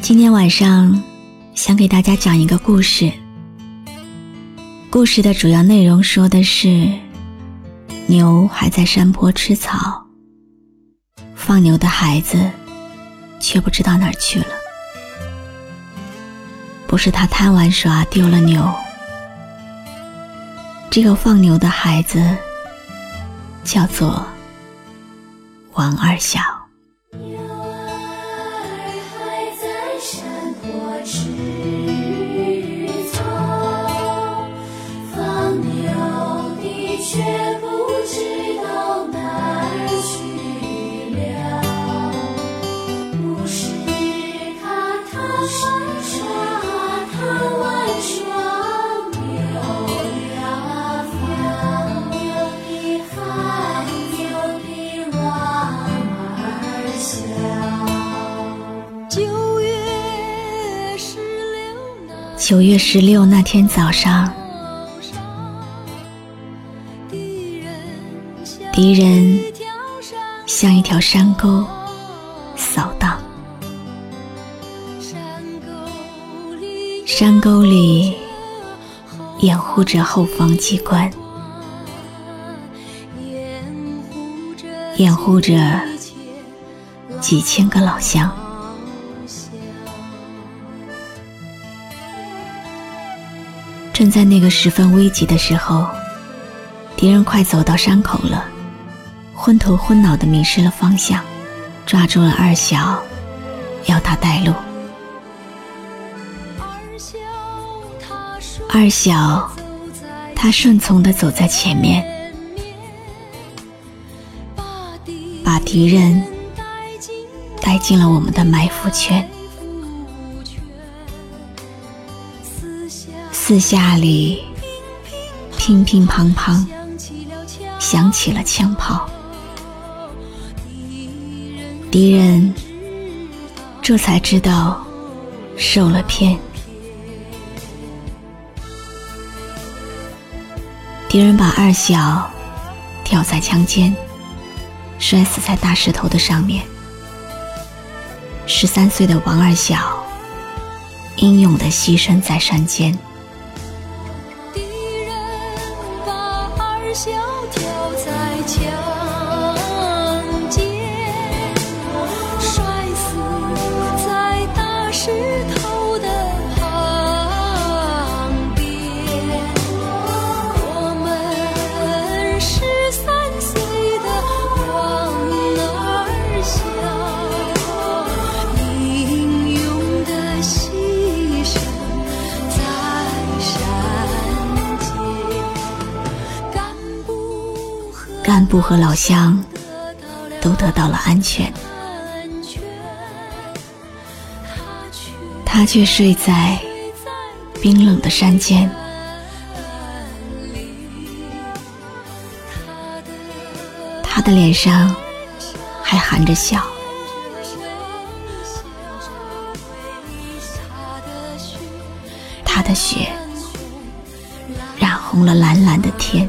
今天晚上想给大家讲一个故事。故事的主要内容说的是，牛还在山坡吃草，放牛的孩子却不知道哪儿去了。不是他贪玩耍丢了牛，这个放牛的孩子叫做王二小。我知九月十六那天早上，敌人像一条山沟扫荡，山沟里掩护着后方机关，掩护着几千个老乡。正在那个十分危急的时候，敌人快走到山口了，昏头昏脑的迷失了方向，抓住了二小，要他带路。二小，他顺从的走在前面，把敌人带进了我们的埋伏圈。四下里乒乒乓乓响起了枪炮，敌人这才知道受了骗。敌人把二小吊在枪尖，摔死在大石头的上面。十三岁的王二小英勇的牺牲在山间。萧条在桥干部和老乡都得到了安全，他却睡在冰冷的山间。他的脸上还含着笑，他的血染红了蓝蓝的天。